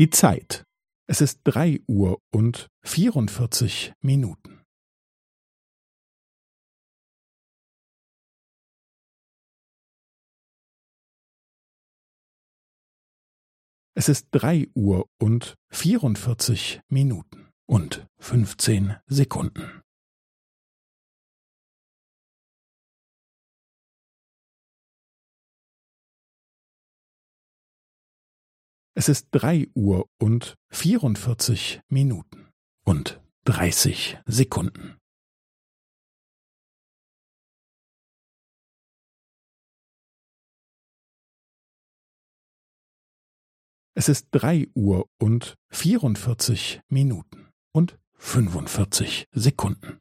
Die Zeit. Es ist drei Uhr und vierundvierzig Minuten. Es ist drei Uhr und vierundvierzig Minuten und fünfzehn Sekunden. Es ist drei Uhr und vierundvierzig Minuten und dreißig Sekunden. Es ist drei Uhr und vierundvierzig Minuten und fünfundvierzig Sekunden.